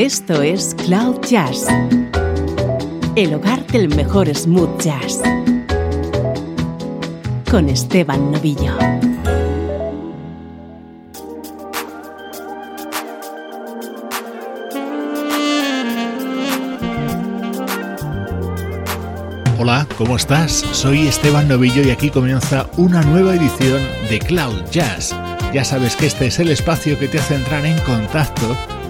Esto es Cloud Jazz, el hogar del mejor smooth jazz, con Esteban Novillo. Hola, ¿cómo estás? Soy Esteban Novillo y aquí comienza una nueva edición de Cloud Jazz. Ya sabes que este es el espacio que te hace entrar en contacto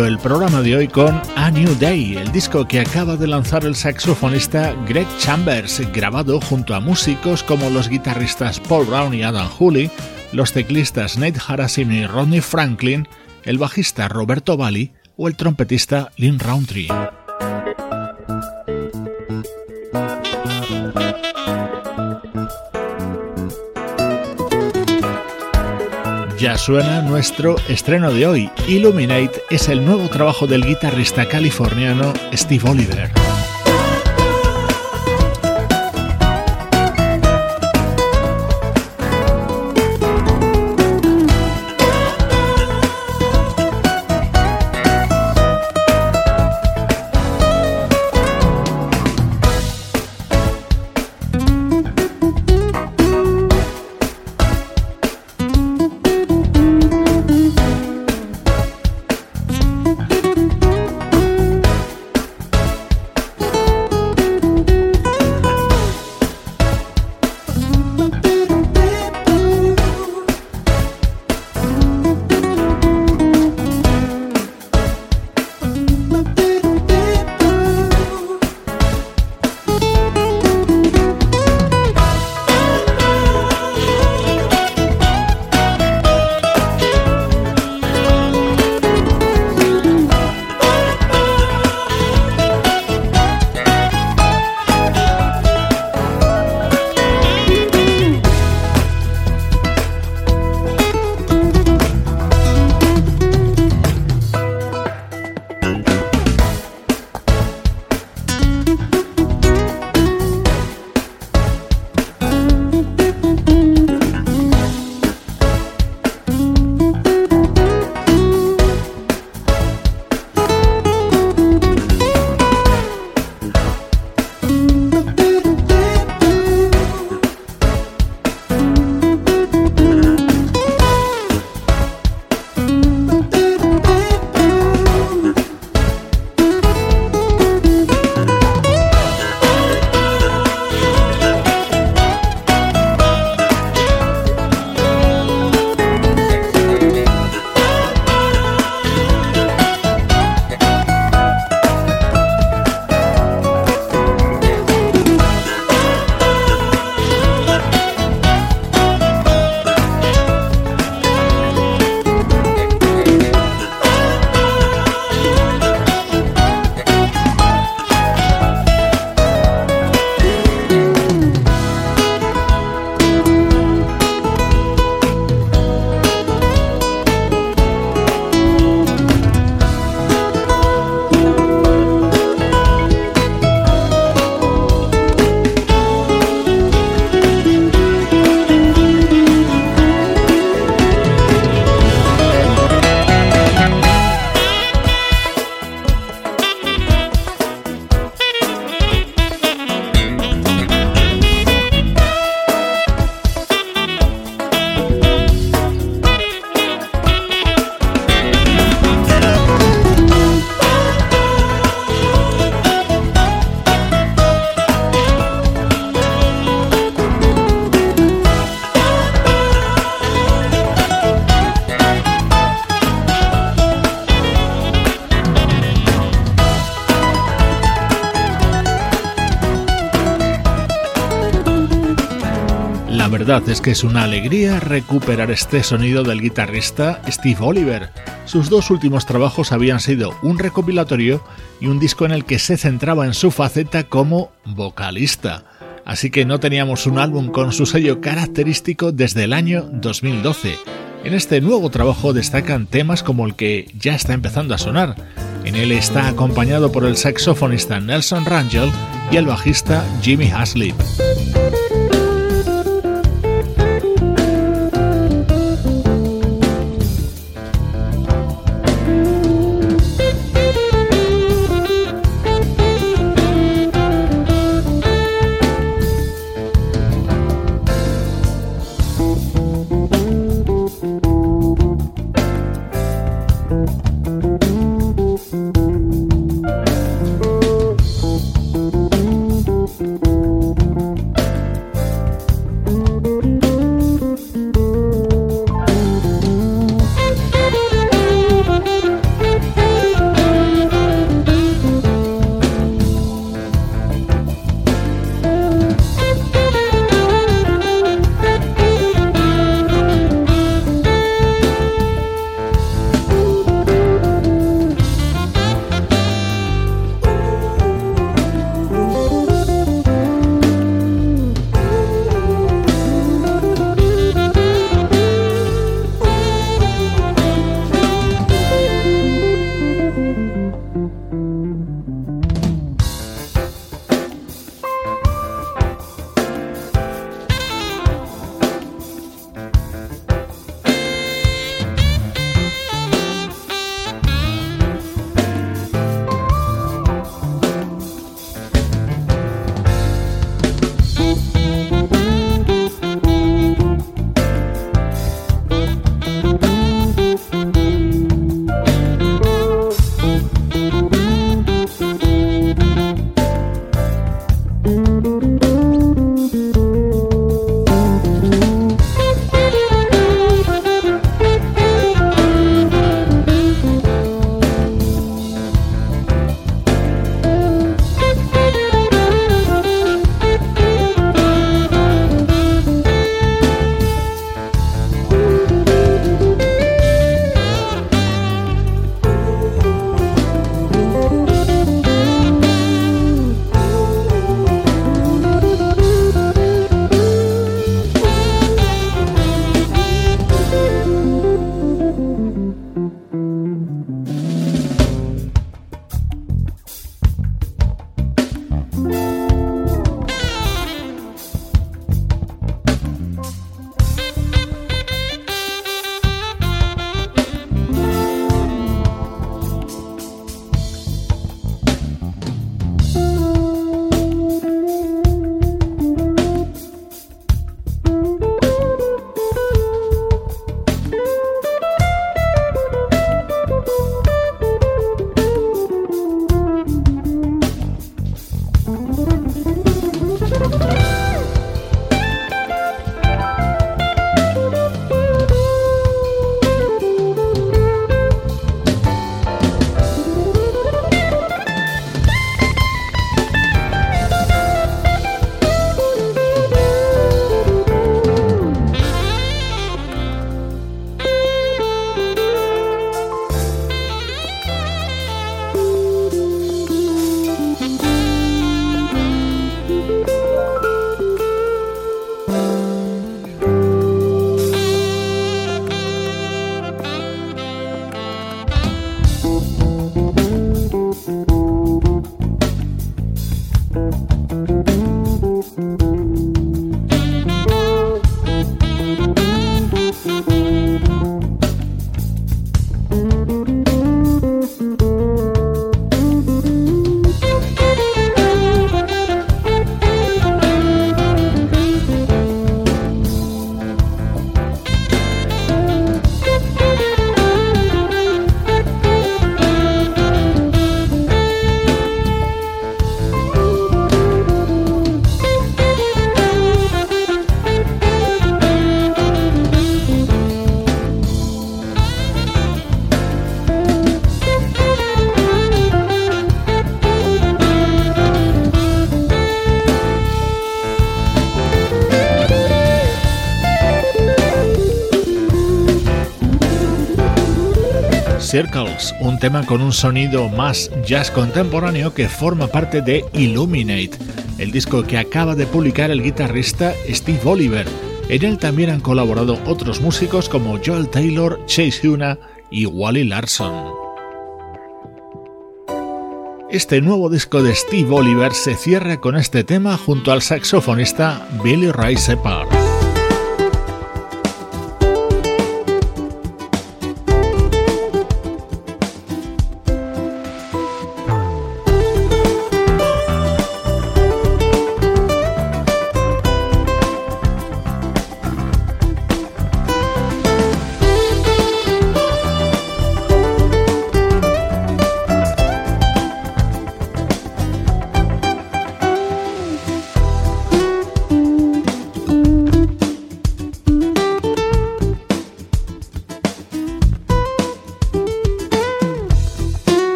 El programa de hoy con A New Day, el disco que acaba de lanzar el saxofonista Greg Chambers, grabado junto a músicos como los guitarristas Paul Brown y Adam Hooley, los teclistas Nate Harasim y Rodney Franklin, el bajista Roberto Valli o el trompetista Lynn Roundtree. Ya suena nuestro estreno de hoy. Illuminate es el nuevo trabajo del guitarrista californiano Steve Oliver. Verdad es que es una alegría recuperar este sonido del guitarrista Steve Oliver. Sus dos últimos trabajos habían sido un recopilatorio y un disco en el que se centraba en su faceta como vocalista. Así que no teníamos un álbum con su sello característico desde el año 2012. En este nuevo trabajo destacan temas como el que ya está empezando a sonar. En él está acompañado por el saxofonista Nelson Rangel y el bajista Jimmy Haslip. Tema con un sonido más jazz contemporáneo que forma parte de Illuminate, el disco que acaba de publicar el guitarrista Steve Oliver. En él también han colaborado otros músicos como Joel Taylor, Chase Huna y Wally Larson. Este nuevo disco de Steve Oliver se cierra con este tema junto al saxofonista Billy Ray Separ.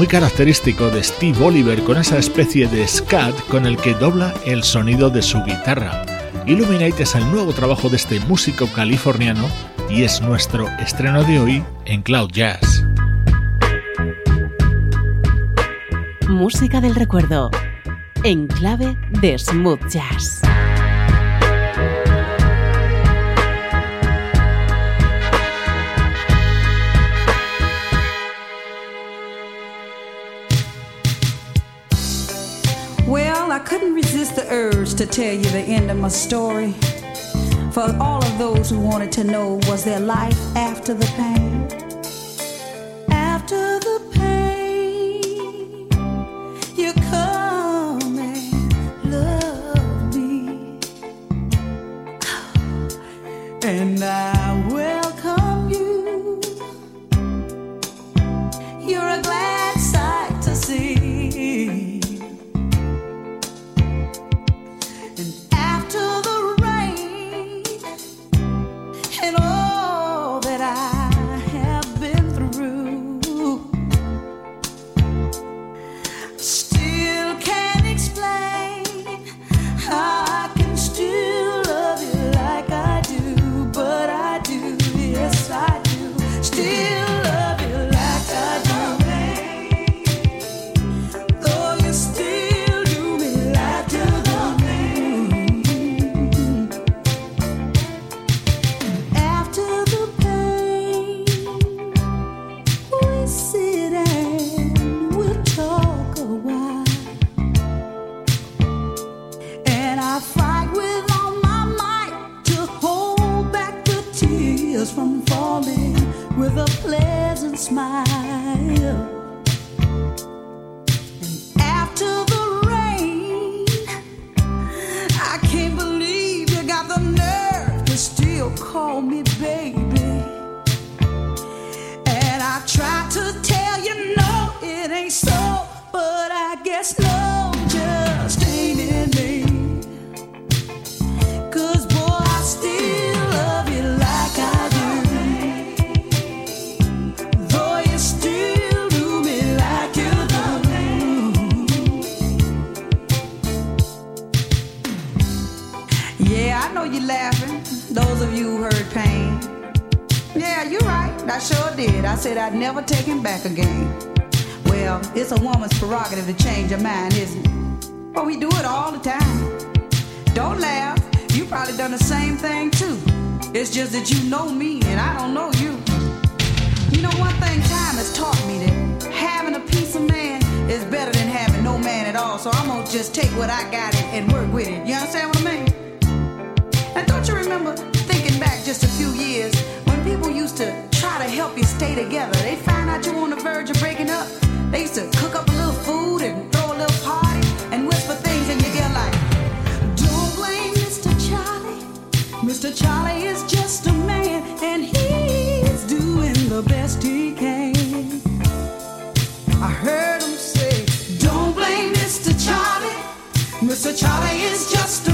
Muy característico de Steve Oliver con esa especie de scat con el que dobla el sonido de su guitarra. Illuminate es el nuevo trabajo de este músico californiano y es nuestro estreno de hoy en Cloud Jazz. Música del recuerdo en clave de smooth jazz. To tell you the end of my story. For all of those who wanted to know was there life after the pain? Said I'd never take him back again. Well, it's a woman's prerogative to change her mind, isn't it? But we do it all the time. Don't laugh, you probably done the same thing too. It's just that you know me and I don't know you. You know, one thing time has taught me that having a piece of man is better than having no man at all. So I'm gonna just take what I got and work with it. You understand what I mean? And don't you remember thinking back just a few years when people used to to help you stay together. They find out you're on the verge of breaking up. They used to cook up a little food and throw a little party and whisper things in your ear like, Don't blame Mr. Charlie. Mr. Charlie is just a man and he's doing the best he can. I heard him say, Don't blame Mr. Charlie. Mr. Charlie is just a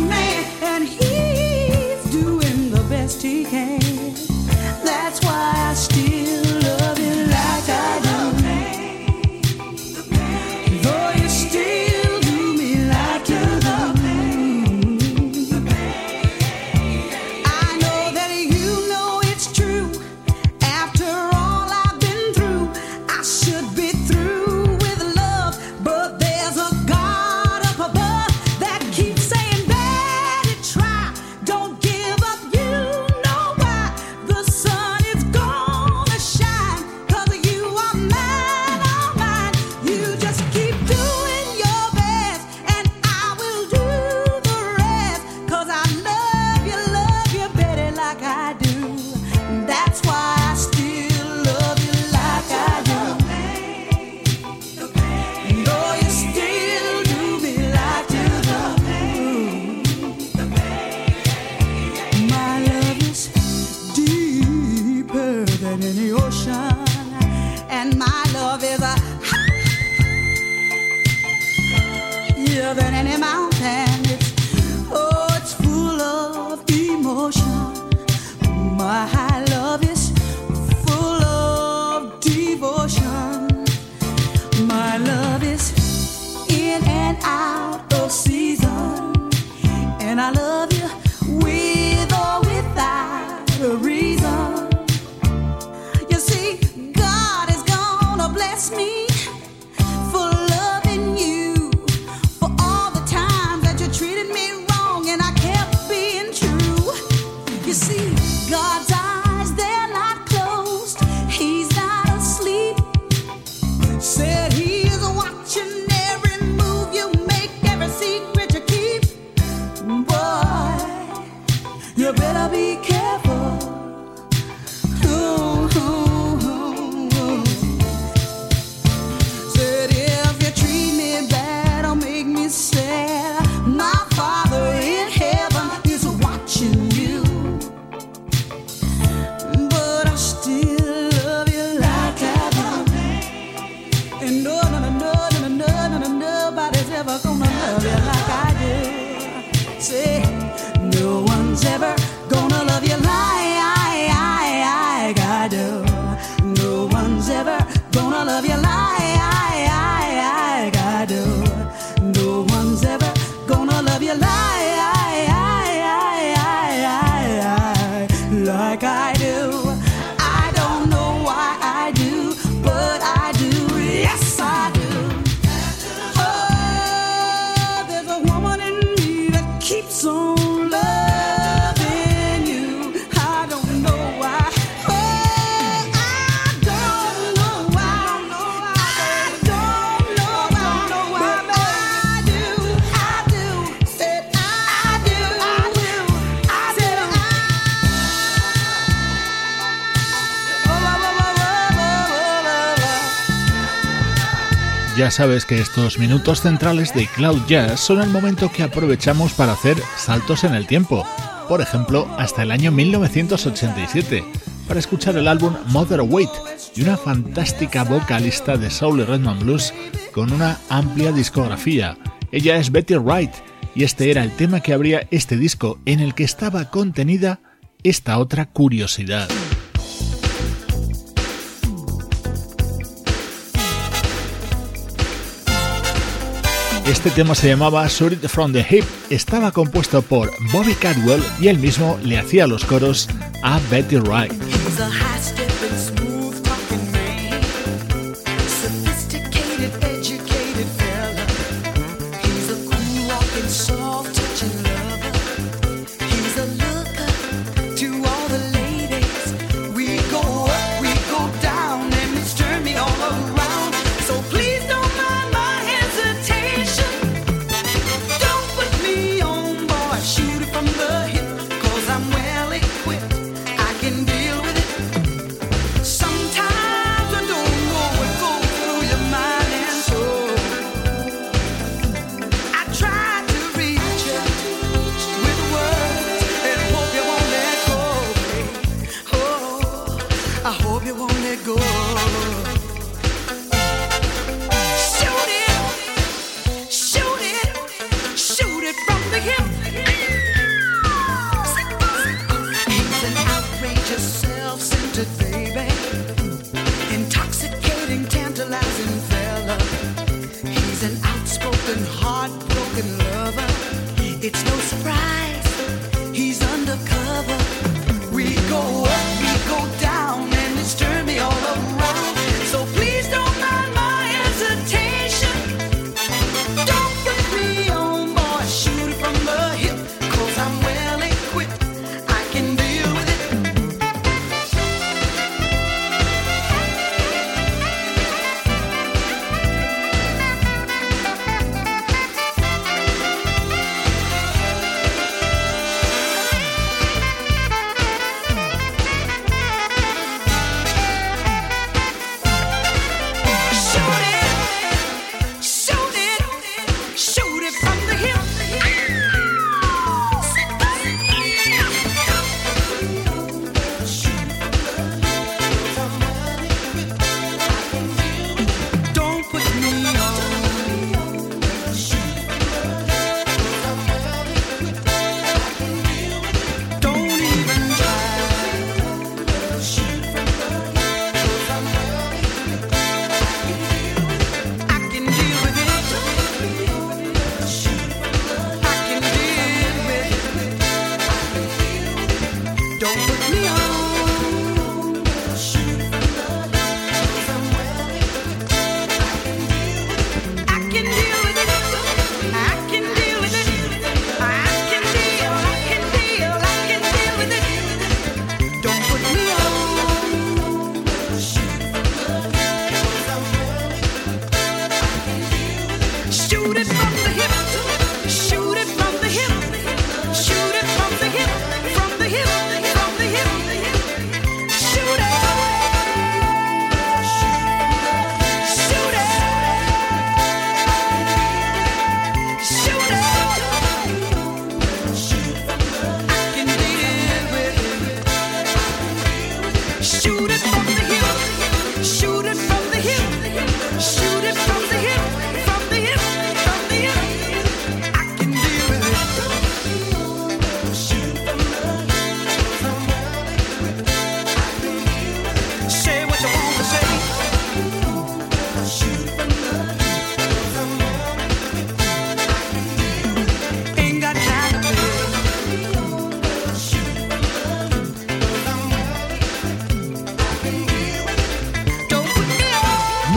gonna love you like I Ya sabes que estos minutos centrales de Cloud Jazz son el momento que aprovechamos para hacer saltos en el tiempo, por ejemplo, hasta el año 1987. para escuchar el álbum Mother Wait y una fantástica vocalista de soul y rhythm blues con una amplia discografía. Ella es Betty Wright y este era el tema que abría este disco en el que estaba contenida esta otra curiosidad. Este tema se llamaba Shoot It From The Hip, estaba compuesto por Bobby Cadwell y él mismo le hacía los coros a Betty Wright.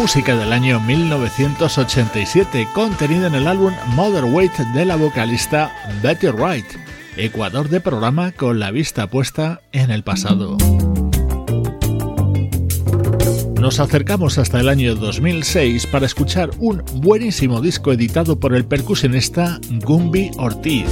Música del año 1987, contenida en el álbum Mother Weight de la vocalista Betty Wright, Ecuador de programa con la vista puesta en el pasado. Nos acercamos hasta el año 2006 para escuchar un buenísimo disco editado por el percusionista Gumby Ortiz.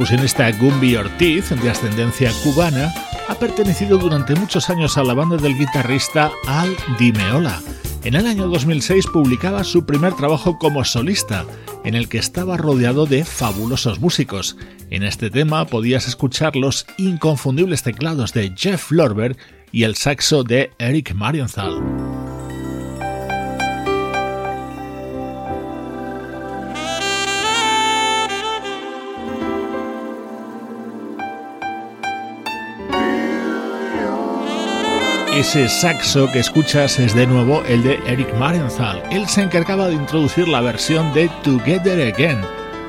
Percusionista Gumby Ortiz, de ascendencia cubana, ha pertenecido durante muchos años a la banda del guitarrista Al Dimeola. En el año 2006 publicaba su primer trabajo como solista, en el que estaba rodeado de fabulosos músicos. En este tema podías escuchar los inconfundibles teclados de Jeff Lorber y el saxo de Eric Marienthal. Ese saxo que escuchas es de nuevo el de Eric Marienthal. Él se encargaba de introducir la versión de Together Again,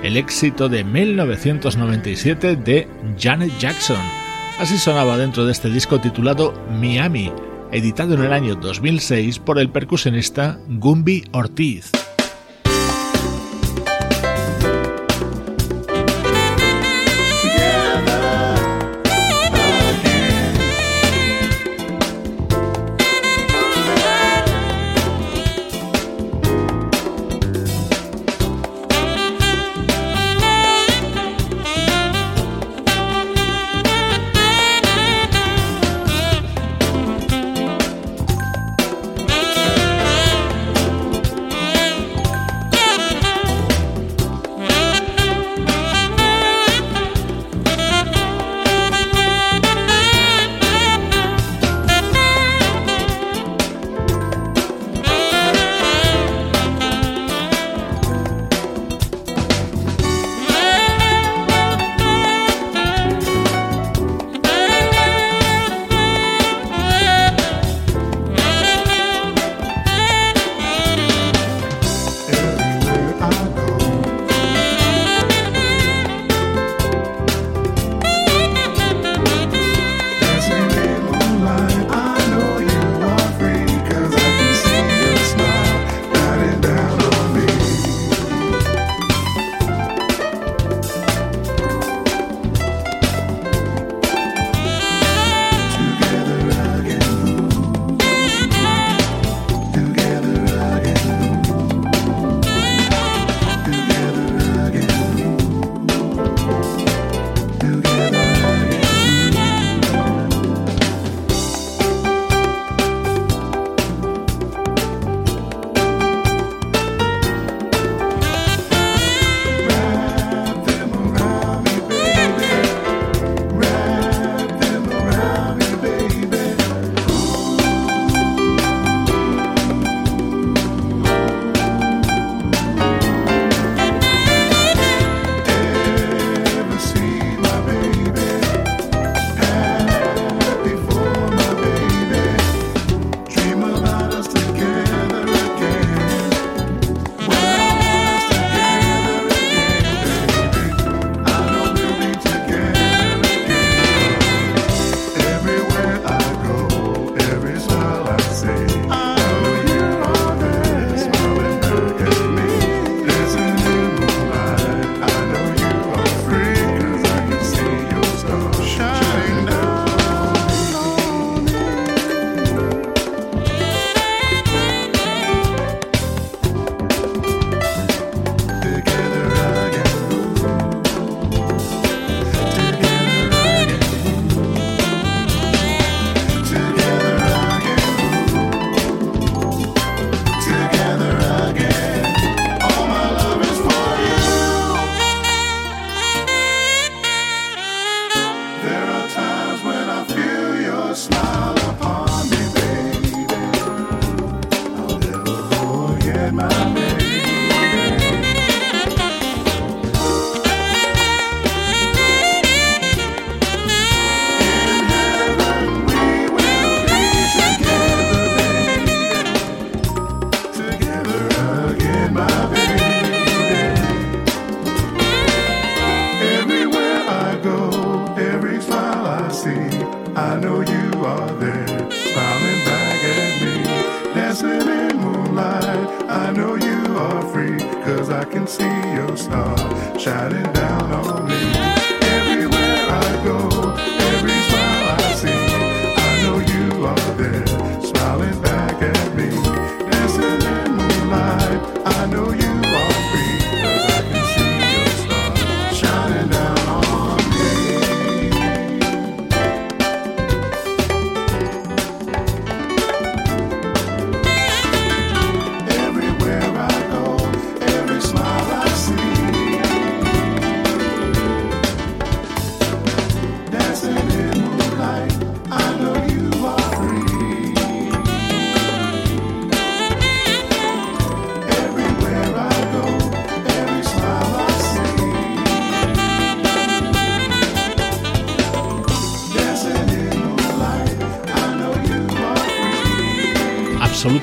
el éxito de 1997 de Janet Jackson. Así sonaba dentro de este disco titulado Miami, editado en el año 2006 por el percusionista Gumby Ortiz.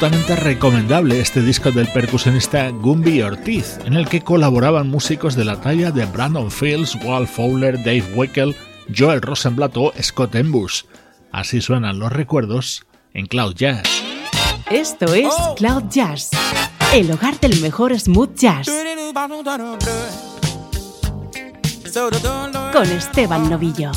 Absolutamente recomendable este disco del percusionista Gumby Ortiz, en el que colaboraban músicos de la talla de Brandon Fields, Walt Fowler, Dave Wickel, Joel Rosenblatt o Scott Embush. Así suenan los recuerdos en Cloud Jazz. Esto es Cloud Jazz, el hogar del mejor smooth jazz, con Esteban Novillo.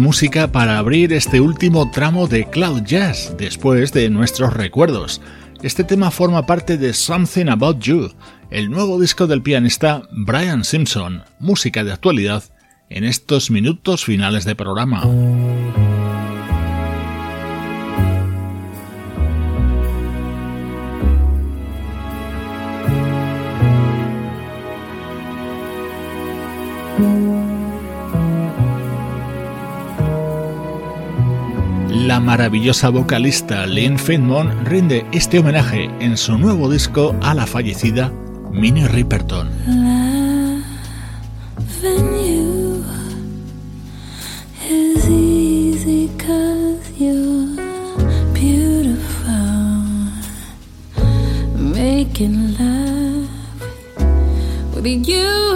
Música para abrir este último tramo de Cloud Jazz después de nuestros recuerdos. Este tema forma parte de Something About You, el nuevo disco del pianista Brian Simpson, música de actualidad en estos minutos finales de programa. Maravillosa vocalista Lynn Finmon rinde este homenaje en su nuevo disco a la fallecida Minnie Riperton. Making love with you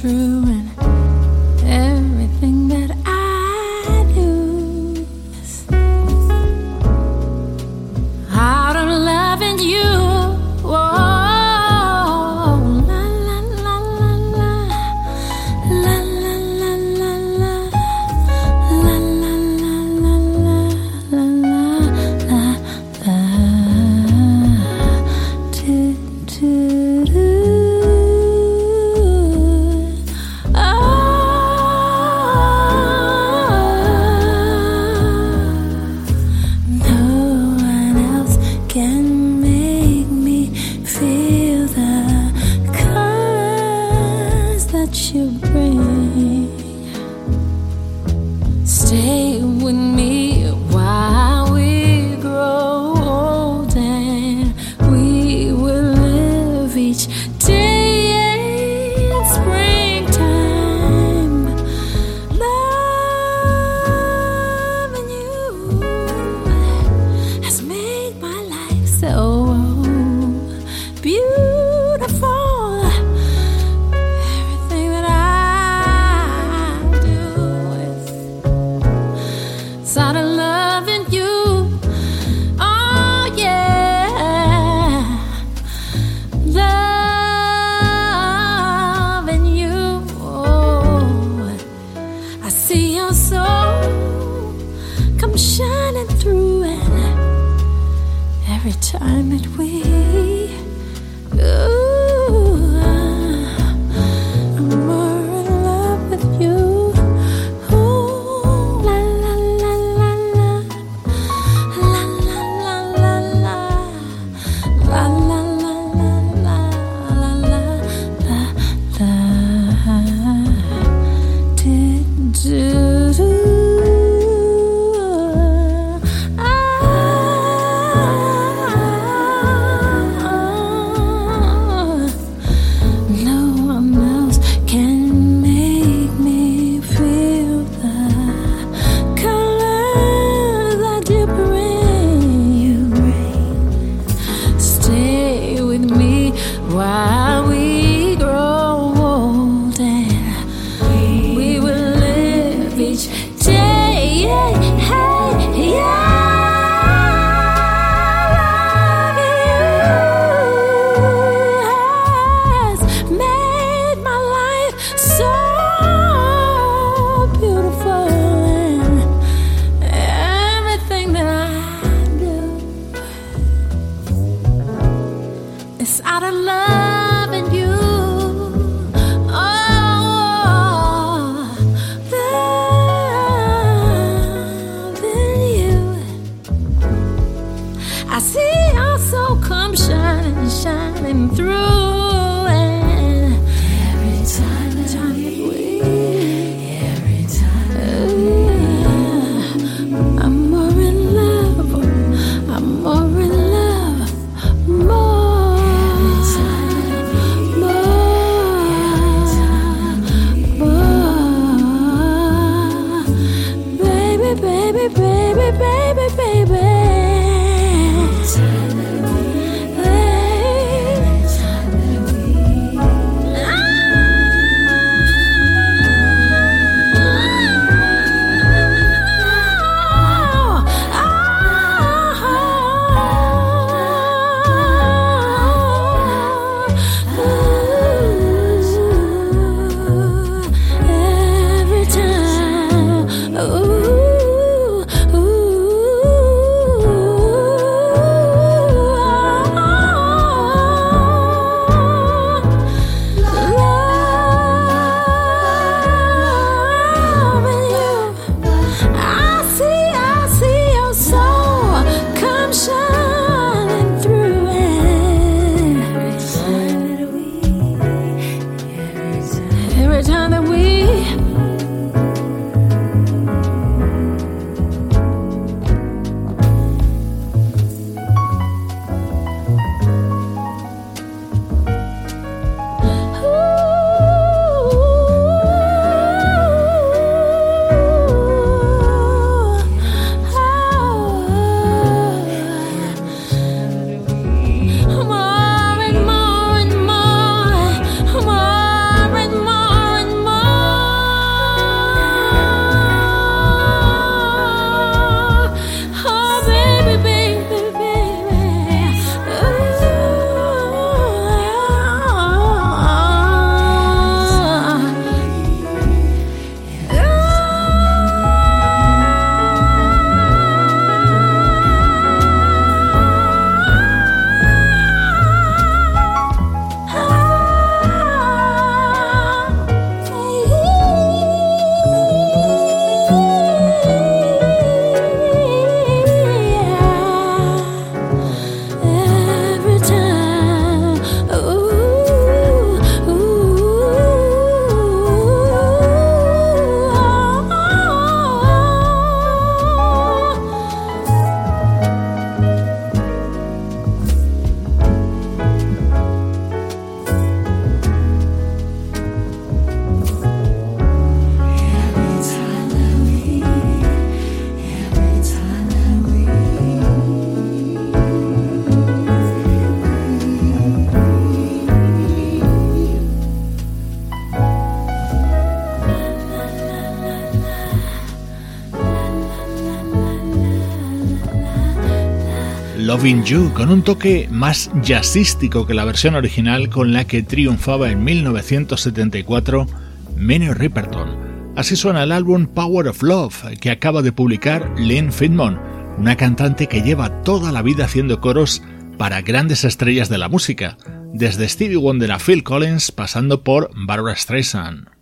true Con un toque más jazzístico que la versión original con la que triunfaba en 1974 Minnie Riperton. Así suena el álbum Power of Love que acaba de publicar Lynn Fitmon, una cantante que lleva toda la vida haciendo coros para grandes estrellas de la música, desde Stevie Wonder a Phil Collins pasando por Barbara Streisand.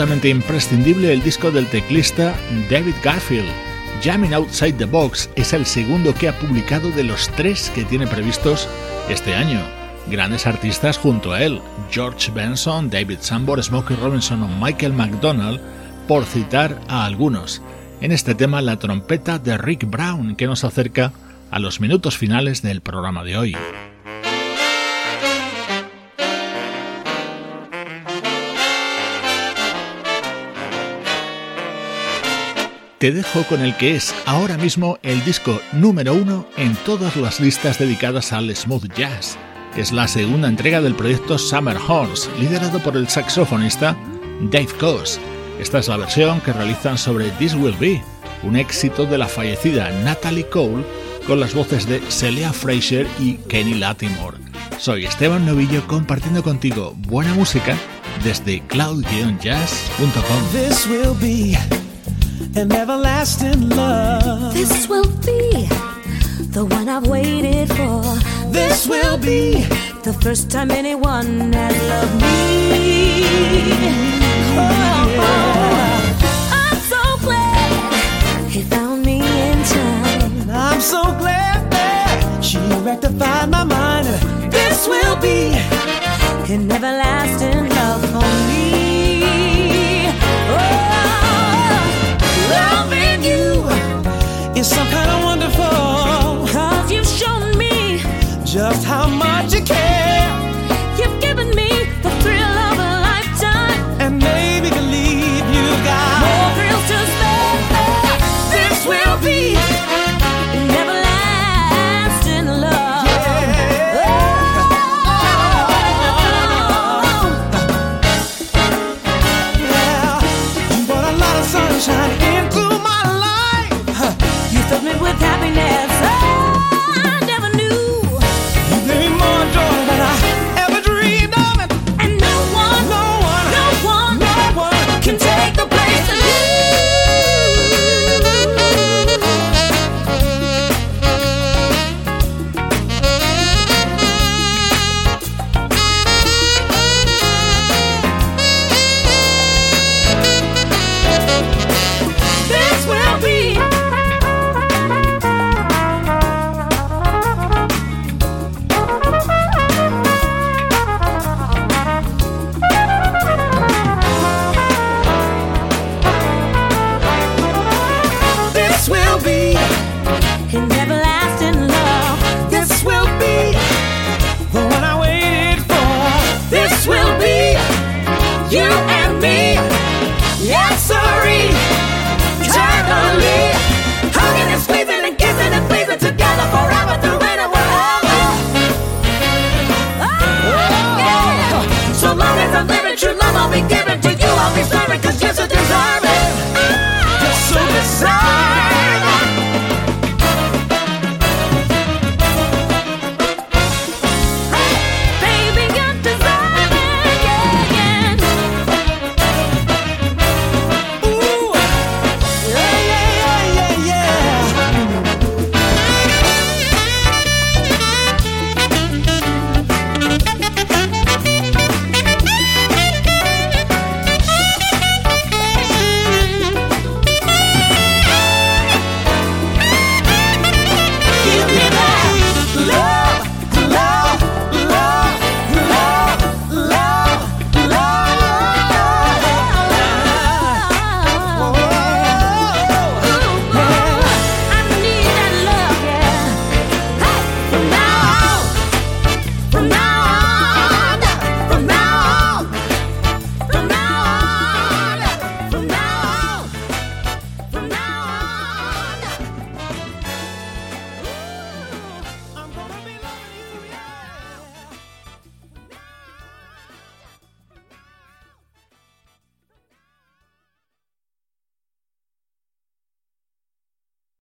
Absolutamente imprescindible el disco del teclista David Garfield. Jamming Outside the Box es el segundo que ha publicado de los tres que tiene previstos este año. Grandes artistas junto a él, George Benson, David Sambor, Smokey Robinson o Michael McDonald, por citar a algunos. En este tema la trompeta de Rick Brown que nos acerca a los minutos finales del programa de hoy. Te dejo con el que es ahora mismo el disco número uno en todas las listas dedicadas al smooth jazz. Es la segunda entrega del proyecto Summer Horns, liderado por el saxofonista Dave Coase. Esta es la versión que realizan sobre This Will Be, un éxito de la fallecida Natalie Cole con las voces de Celia Fraser y Kenny Latimore. Soy Esteban Novillo compartiendo contigo buena música desde cloud-jazz.com. an everlasting love. This will be the one I've waited for. This will be the first time anyone has loved me. Oh, oh, oh, I'm so glad he found me in time. I'm so glad that she rectified my mind. This will be an everlasting some kind of wonderful. Cause you've shown me just how much you care.